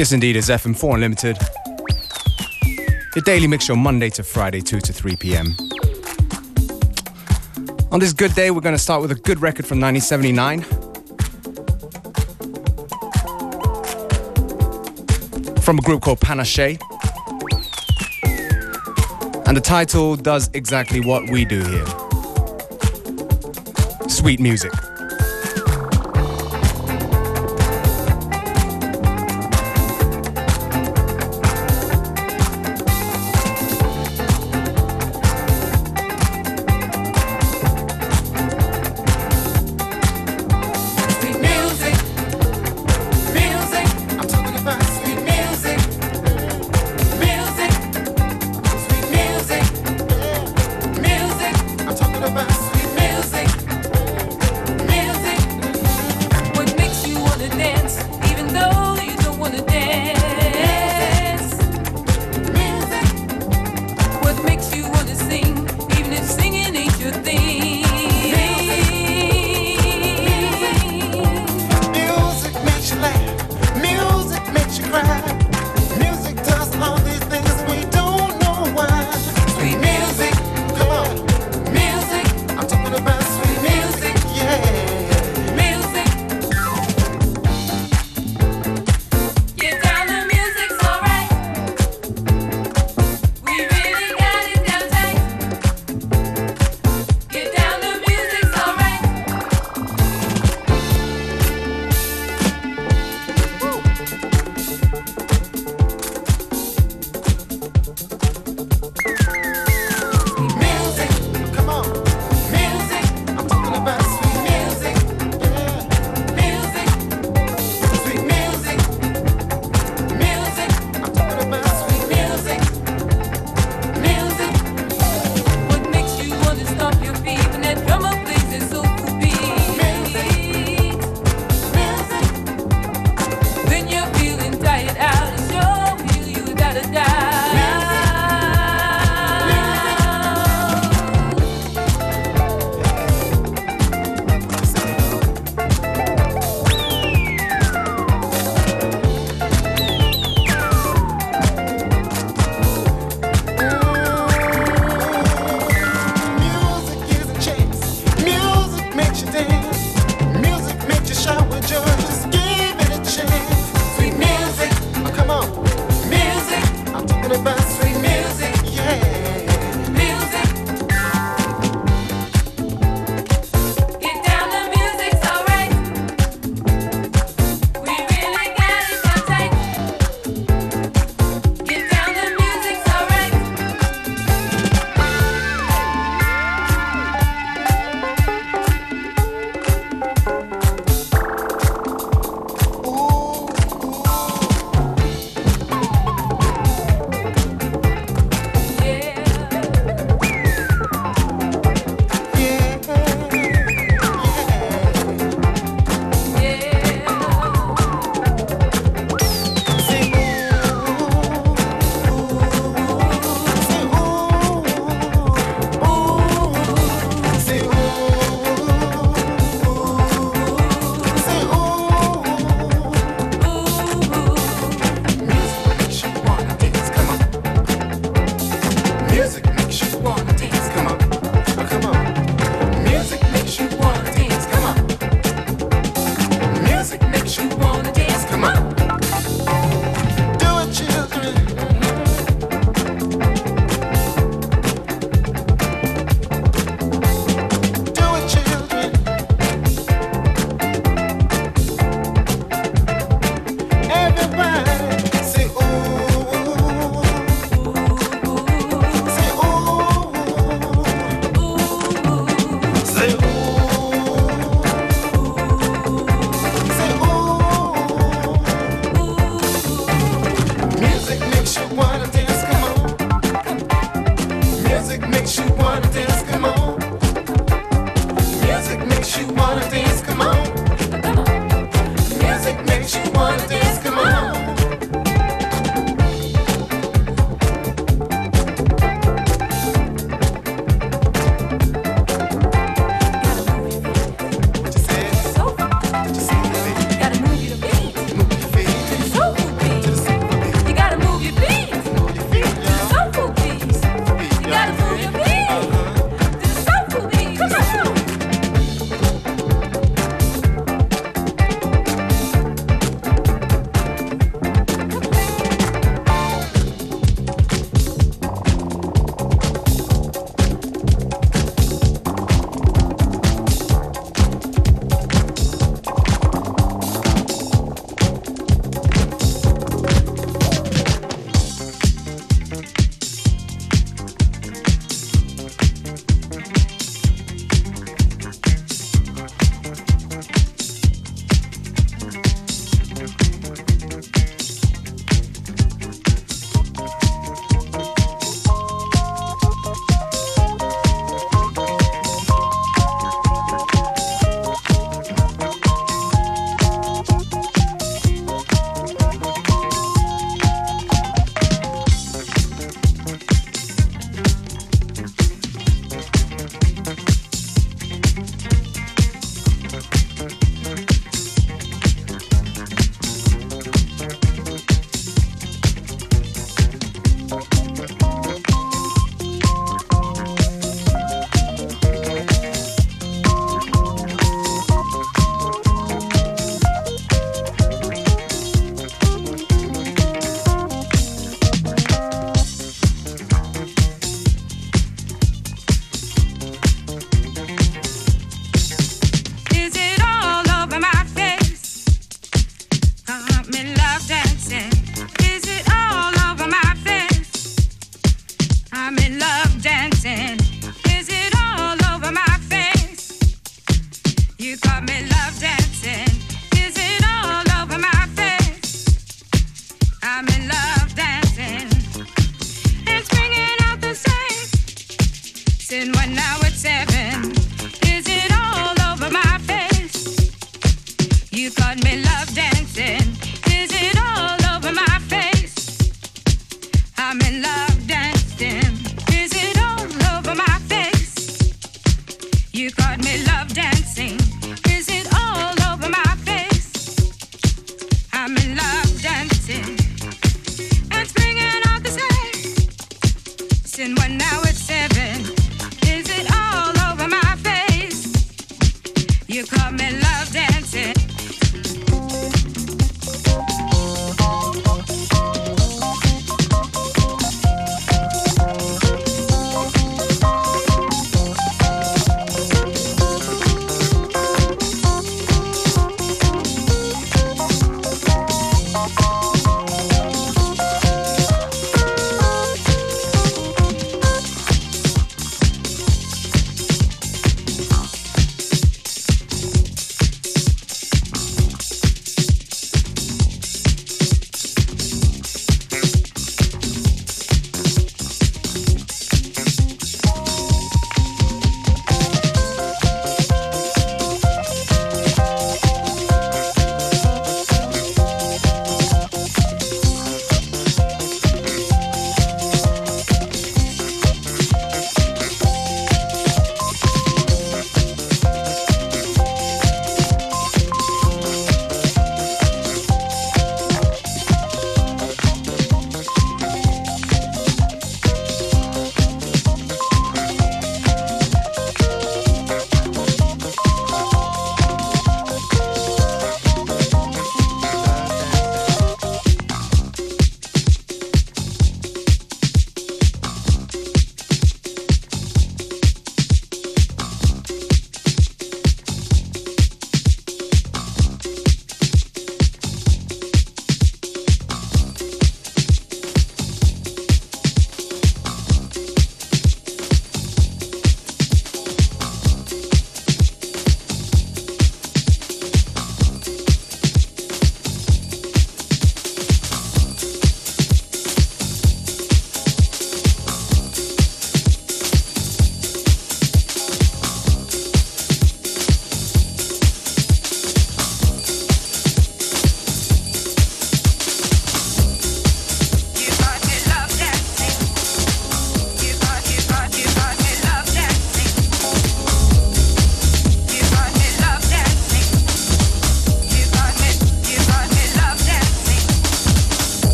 Yes, indeed, it's FM4 Unlimited. Your daily mix show Monday to Friday, 2 to 3 p.m. On this good day, we're going to start with a good record from 1979. From a group called Panache. And the title does exactly what we do here sweet music.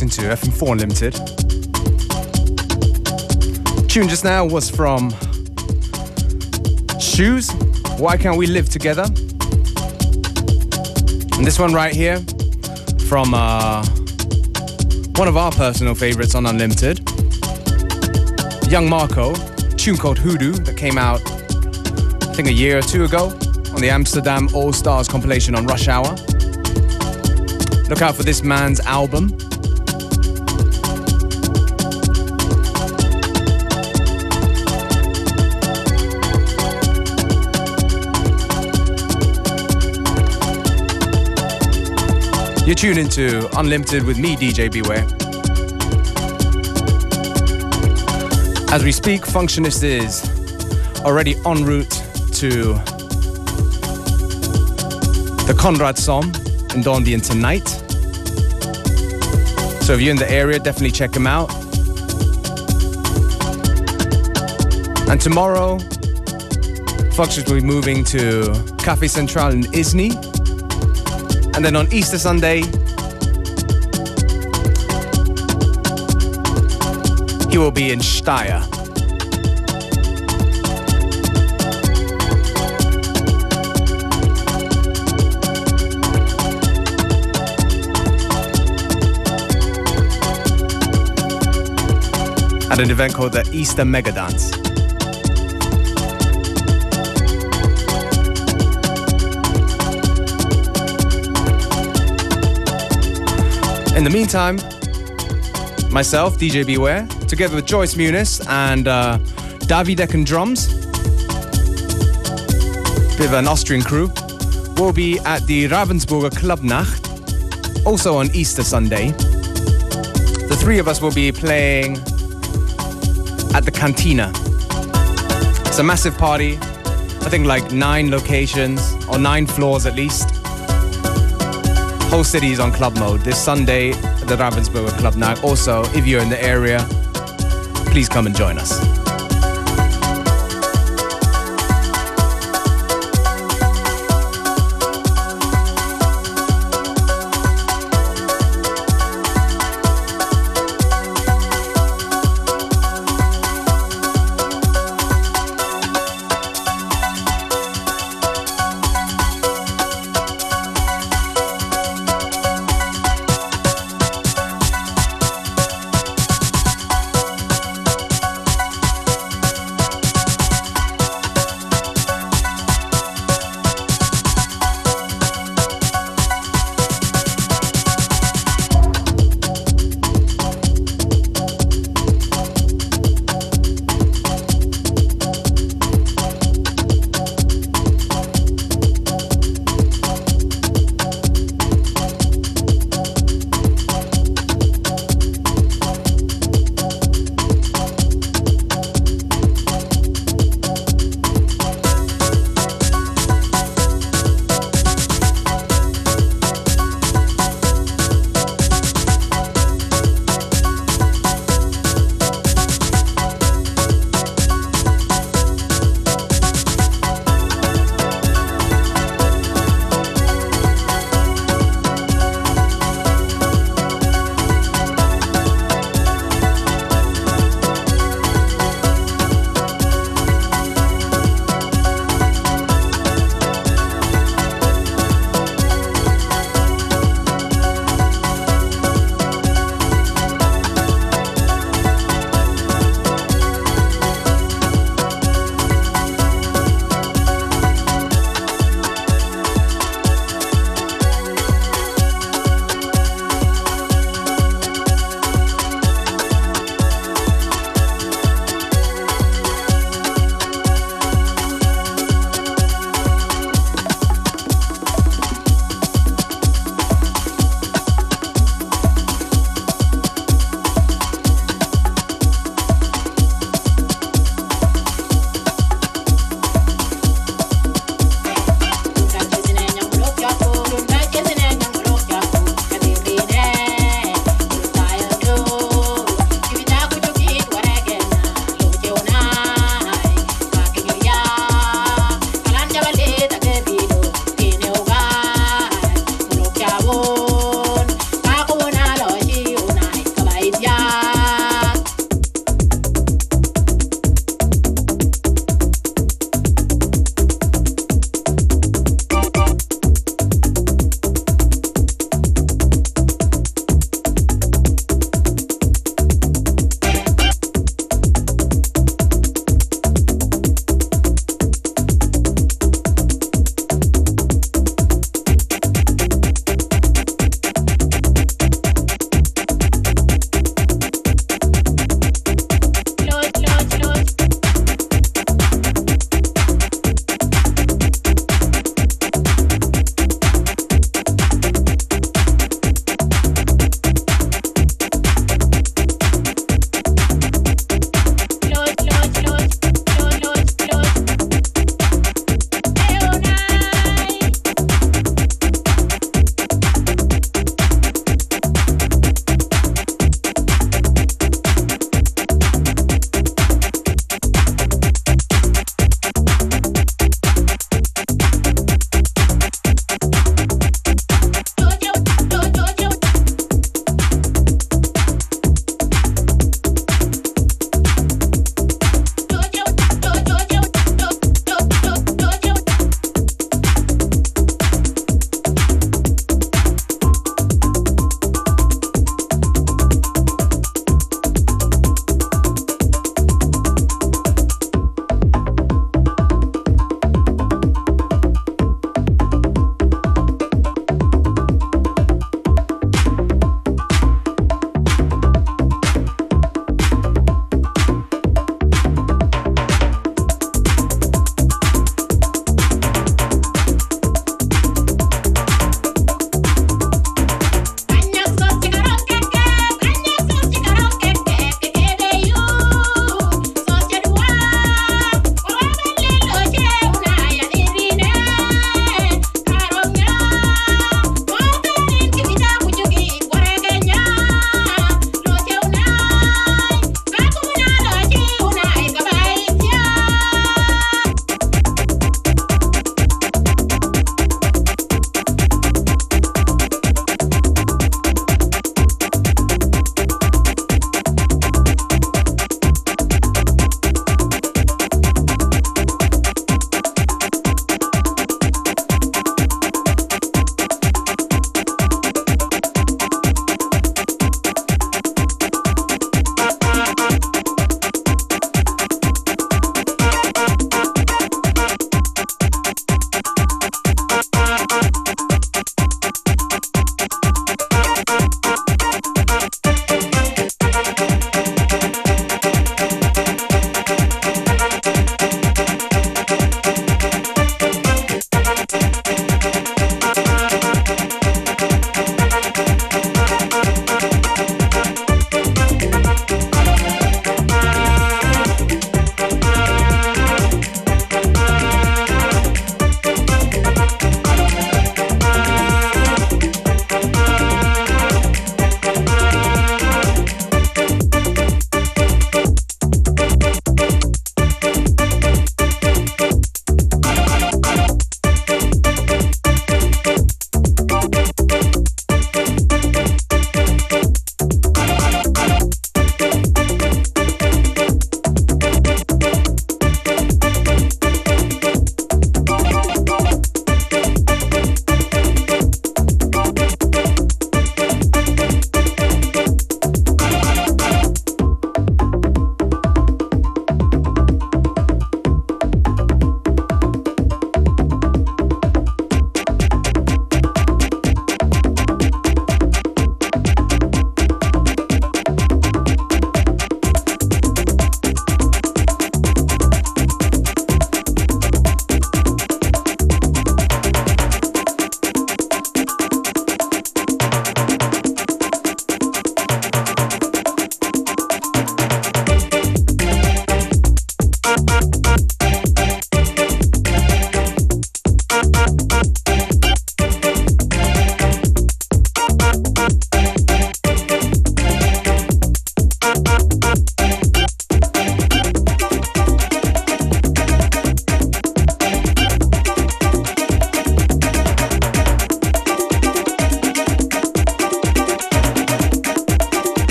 Locked into FM4 Unlimited. Tune just now was from Shoes. Why can't we live together? And this one right here from uh, one of our personal favorites on Unlimited, Young Marco, tune called Hoodoo that came out, I think, a year or two ago on the Amsterdam All Stars compilation on Rush Hour. Look out for this man's album. You're tuned into Unlimited with me, DJ Beware. As we speak, Functionist is already en route to the Conrad Sohm in Dornbirn tonight. So if you're in the area, definitely check him out. And tomorrow, Functionist will be moving to Cafe Central in Isny. And then on Easter Sunday, he will be in Steyr. At an event called the Easter Mega Dance. In the meantime, myself, DJ Beware, together with Joyce Muniz and uh, Davidek and Drums, bit of an Austrian crew, will be at the Ravensburger Clubnacht, also on Easter Sunday. The three of us will be playing at the Cantina. It's a massive party, I think like nine locations, or nine floors at least whole city is on club mode this Sunday at the Ravensburger Clubnacht. Also, if you're in the area, please come and join us.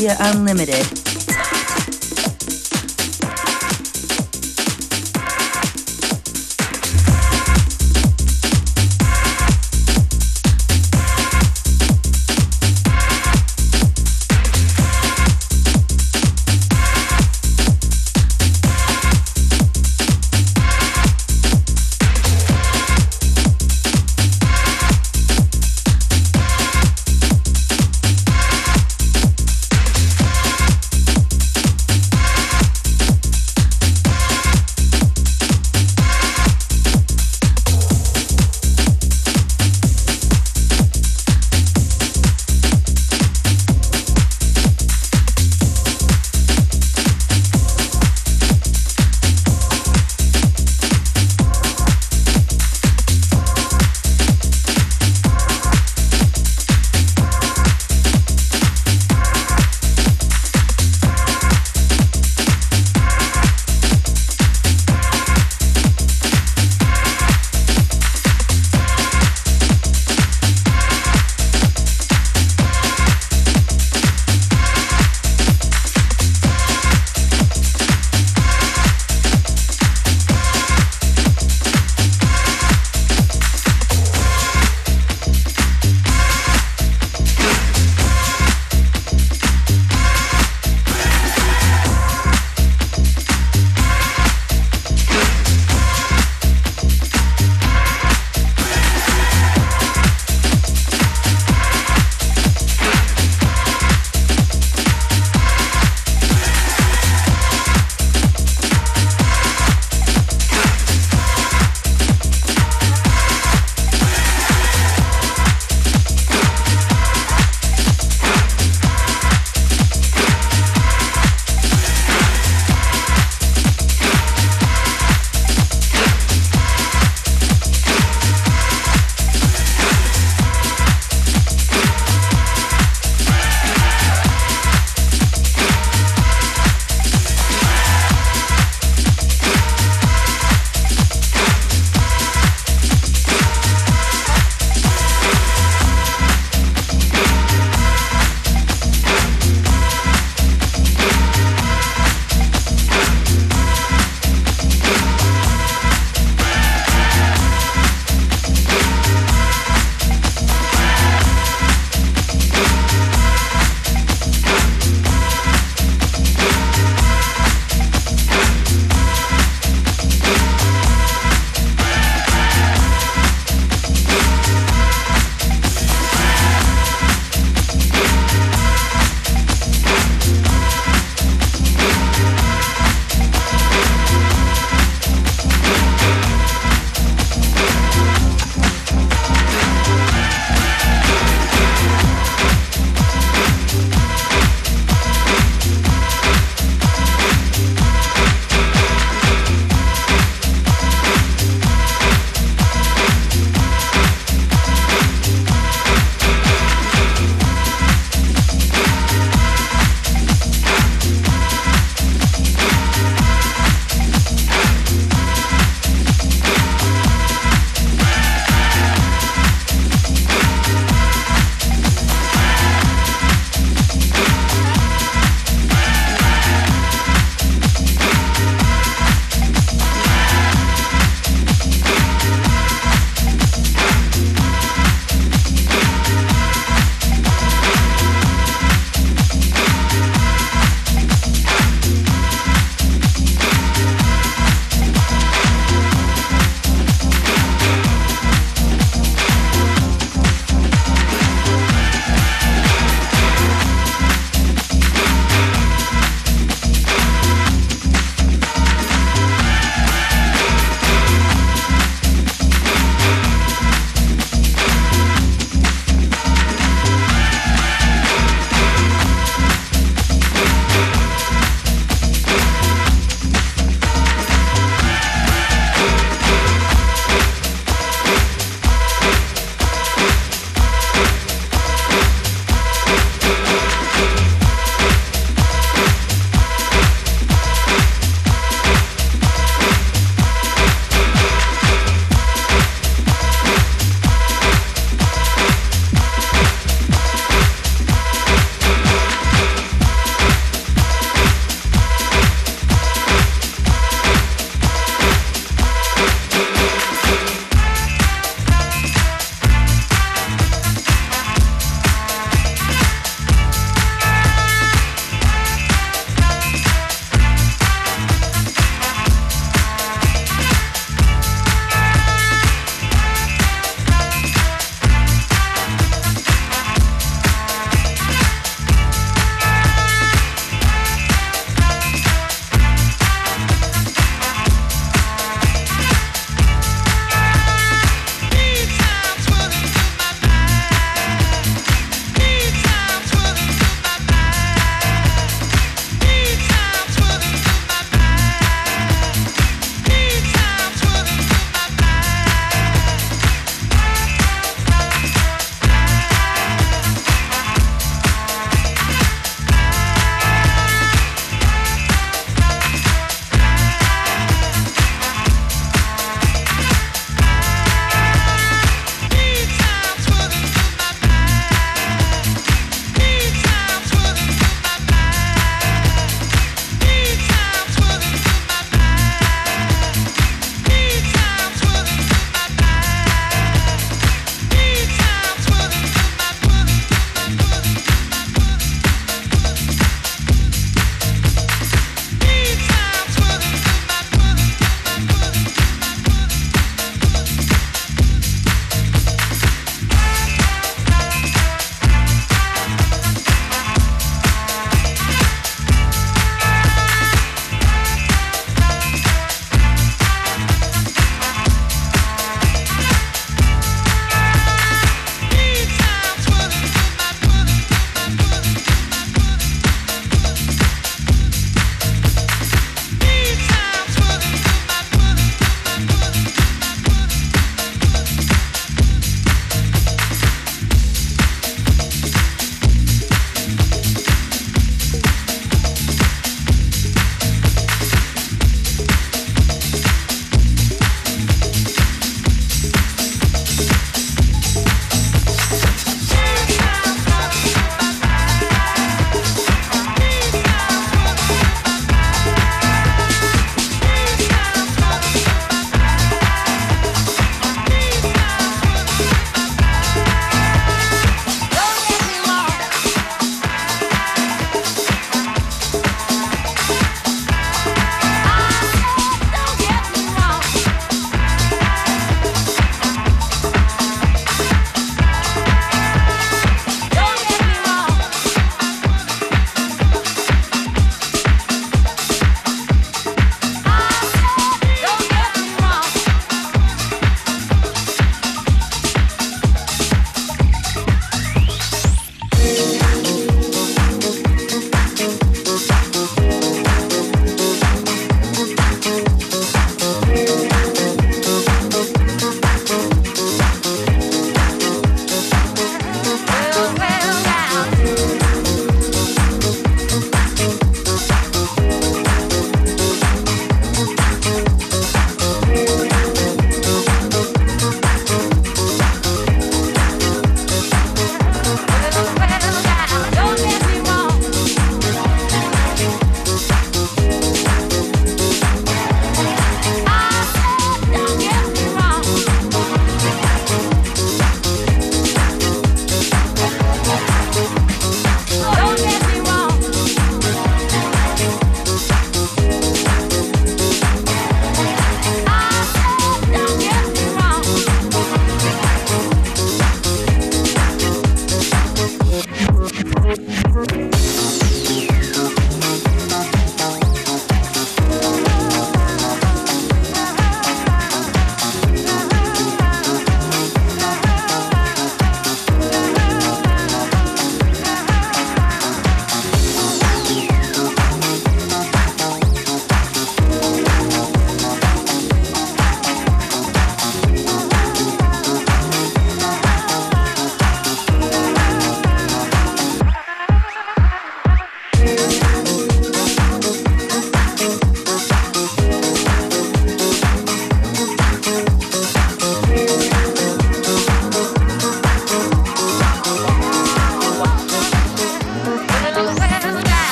Philadelphia Unlimited.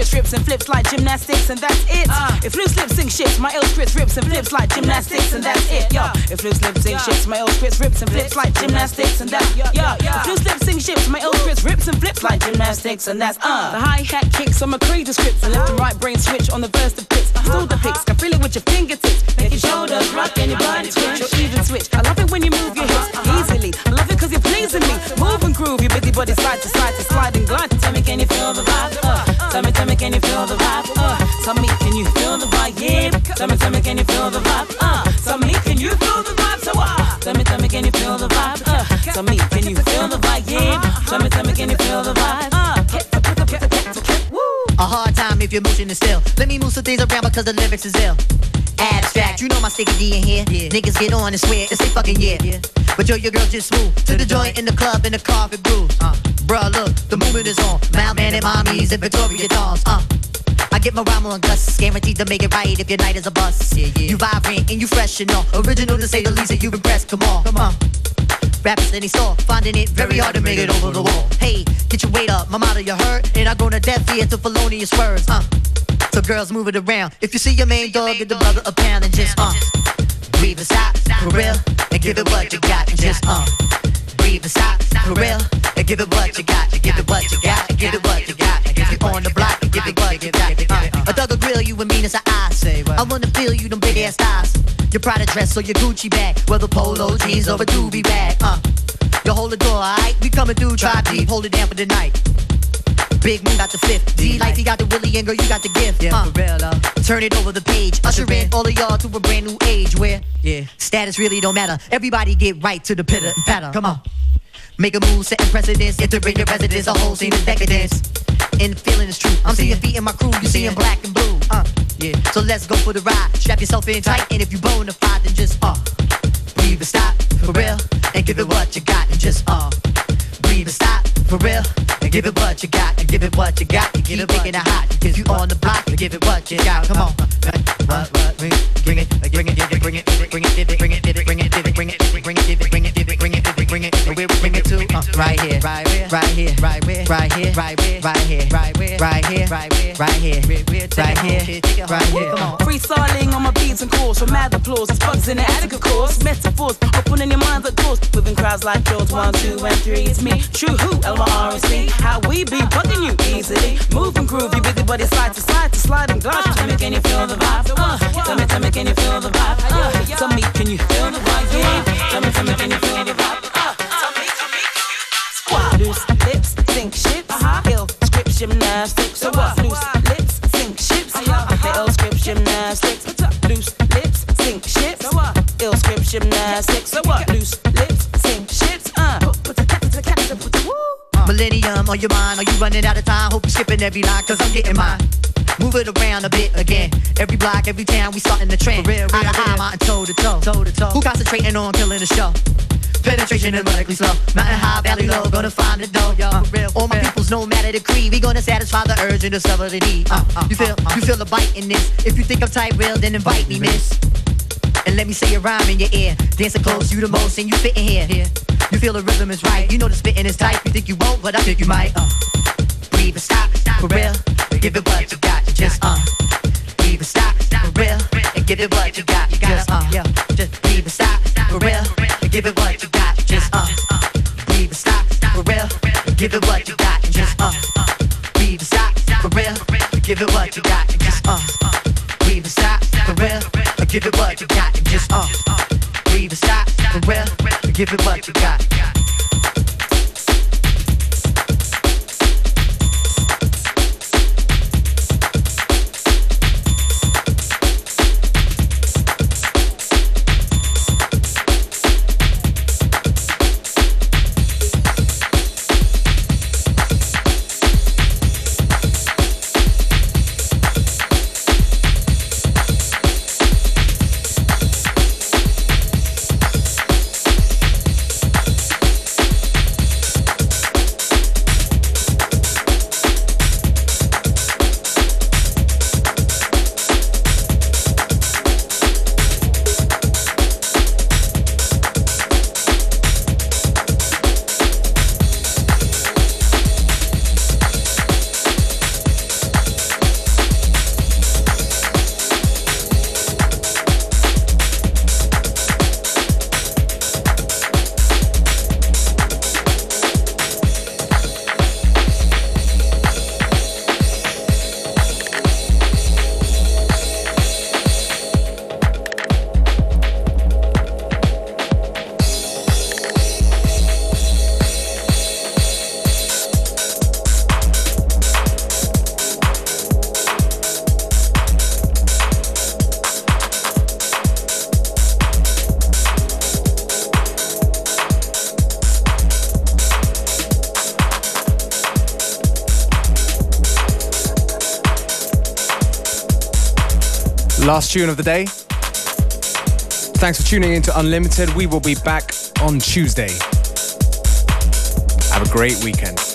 My rips and flips like gymnastics, and that's it. Uh, if loose lips sing shits, my ill scripts rips and flips like gymnastics, and that's it. Yo, if loose lips sing shits, my ill scripts rips and flips like gymnastics, and that's yo. If loose lips sing shits, my ill scripts rips and flips like gymnastics, and that's uh. The hi hat kicks on my creative scripts, and left and right brain switch on the verse the pits. Still the picks, can feel it with your fingertips, make your shoulders rock and your body switch, or even switch. I love it when you move your hips easily. I love it cause you're pleasing me. Move and groove, your busy body side to side to slide and glide. Tell me, can you feel the vibe? Can you feel the vibe? Uh, tell me, can you feel the vibe? Yeah. Tell me, tell me, can you feel the vibe? Uh, tell me, can you feel the vibe? So uh, tell me, tell me, can you feel the vibe? Uh, tell me, can you feel the vibe? Yeah. Tell me, tell me, can you feel the vibe? Uh, a hard time if your motion is still. Let me move some things around because the lyrics is ill. Abstract, you know my sticky D in here. Yeah. Niggas get on and swear it's they fucking yeah. yeah. But yo, your girl just move to the joint in the club in the carpet grooves. Uh, bruh, look, the movement is on. Man and mommies and Victoria dolls. Uh. I get my rhyme on Gus, guaranteed to make it right if your night is a bust. Yeah, yeah. You vibrant and you fresh and all, original to say the least that you impressed. Come on, come on. Rappers in the store, finding it very hard to make it over the wall. Hey, get your weight up, my motto you heard, and I go to death ear to felonious words. Uh. So girls move it around. If you see your main dog, get the brother a pound and just uh. Breathe and stop, for real, and give it what you got and just uh. Breathe and stop, for real, and give it what you got, and give it what you got, and give it what you got. If you on the block, give it what you got. A thug will grill you and mean as I say. I wanna feel you, them big ass thighs. Your Prada dress or your Gucci bag, whether polo jeans or a doobie bag. Uh, you hold the door, alright? We coming through, try deep, hold it down for the night. Big Moon got the fifth. D like he got the Willie and girl, you got the gift. Yeah, uh, for real though. Turn it over the page. Usher in all of y'all to a brand new age where yeah, status really don't matter. Everybody get right to the pitter patter. Come on. Make a move, setting precedence. Entering your residence, a whole scene is decadence. And the feeling is true. I'm seeing feet in my crew, you seeing black and blue. Uh, yeah. So let's go for the ride. Strap yourself in tight, and if you bona fide, then just uh, breathe and stop for real, and give it what you got, and just uh, breathe and stop for real, and give it what you got, and give it what you got, and keep making it hot. If you on the block, and give it what you got. Come on, what, what, bring bring it, bring it, bring it, bring it, bring it, bring it, bring it, bring it, bring it, bring it, bring it, bring it, bring it, bring it, bring it, where we bring it to? Right here, right here, right here, right here, right here, right here, right here, right here, right here, right here, right here, right here. Come on, freestyling on my beats and chords, from mad applause, it's bugs in the attic, of course. Metaphors, opening your minds at doors, moving crowds like yours. One, two, and three, it's me. True who? L R S C. How we be bugging you easily. Move and groove, you busy body side to side to slide and glide. Tell me, can you feel the vibe? Uh, tell me, tell me, can you feel the vibe? Uh, tell me, can you feel the vibe? Yeah. Tell me, tell me, can you feel the vibe? Uh, Loose lips, sink ships. Uh-huh. Ill script gymnastics. So what? Loose lips, sink ships. Uh-huh. Ill script gymnastics. Loose lips, sink ships. Ill script gymnastics. So what? Loose lips, sink ships. Uh. Put the cat to the cat to the woo. Millennium on your mind, are you running out of time? Hope you're skipping every line, cause I'm getting mine. Move it around a bit again. Every block, every town, we starting the trend. For Real, real, eye to eye, mountain toe to toe. toe to toe. Who concentrating on killing the show? Penetration is medically slow. Mountain high, valley low, gonna find the dough, yo. Uh, real, All my peoples, no matter the creed, we gonna satisfy the urge and discover the need. Uh, uh, you feel, uh, you feel the bite in this. If you think I'm tight, real, then invite me, miss. And let me say a rhyme in your ear. Dancing close, you the most, and you fit in here. here. You feel the rhythm is right. You know the spitting is tight. You think you won't, but I think you might. Uh, breathe and stop, for real. Give it what you got. You just uh, breathe and stop, for real. And give it what you got. You just uh, yeah. Just breathe and stop, for real give it what you got, just uh, uh. up. We the stock for real, give it what you got, just uh, up. We the stock for real, give it what you got, just up. We the stock for real, give it what you got, just up. We the stock for real, give it what you got. Last tune of the day. Thanks for tuning in to Unlimited. We will be back on Tuesday. Have a great weekend.